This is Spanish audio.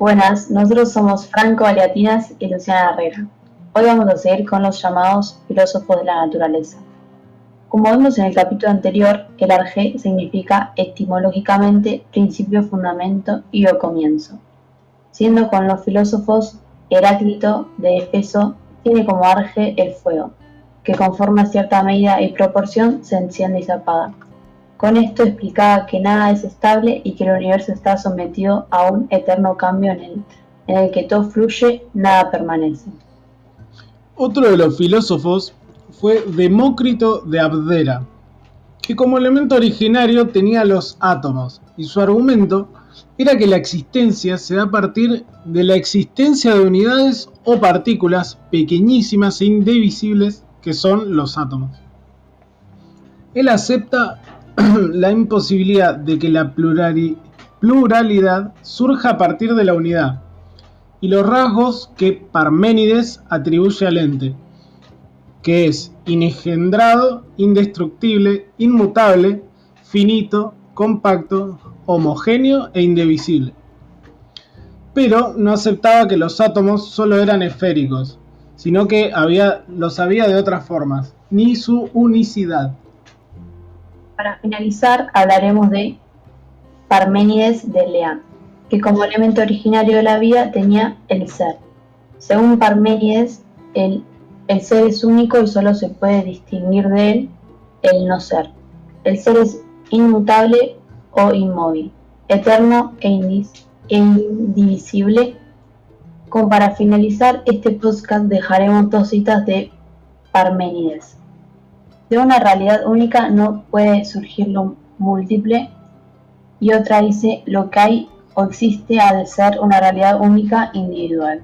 Buenas, nosotros somos Franco Aliatinas y Luciana Herrera. Hoy vamos a seguir con los llamados filósofos de la naturaleza. Como vimos en el capítulo anterior, el arge significa etimológicamente principio, fundamento y o comienzo. Siendo con los filósofos, Heráclito de Efeso tiene como arge el fuego, que conforme a cierta medida y proporción se enciende y se apaga. Con esto explicaba que nada es estable y que el universo está sometido a un eterno cambio en el, que todo fluye, nada permanece. Otro de los filósofos fue Demócrito de Abdera, que como elemento originario tenía los átomos, y su argumento era que la existencia se da a partir de la existencia de unidades o partículas pequeñísimas e indivisibles que son los átomos. Él acepta la imposibilidad de que la pluralidad surja a partir de la unidad y los rasgos que Parménides atribuye al ente, que es inengendrado, indestructible, inmutable, finito, compacto, homogéneo e indivisible. Pero no aceptaba que los átomos solo eran esféricos, sino que había, los había de otras formas, ni su unicidad. Para finalizar, hablaremos de Parménides de Leán, que como elemento originario de la vida tenía el ser. Según Parménides, el, el ser es único y solo se puede distinguir de él el no ser. El ser es inmutable o inmóvil, eterno e, e indivisible. Como para finalizar este podcast dejaremos dos citas de Parménides. De una realidad única no puede surgir lo múltiple y otra dice lo que hay o existe ha de ser una realidad única individual.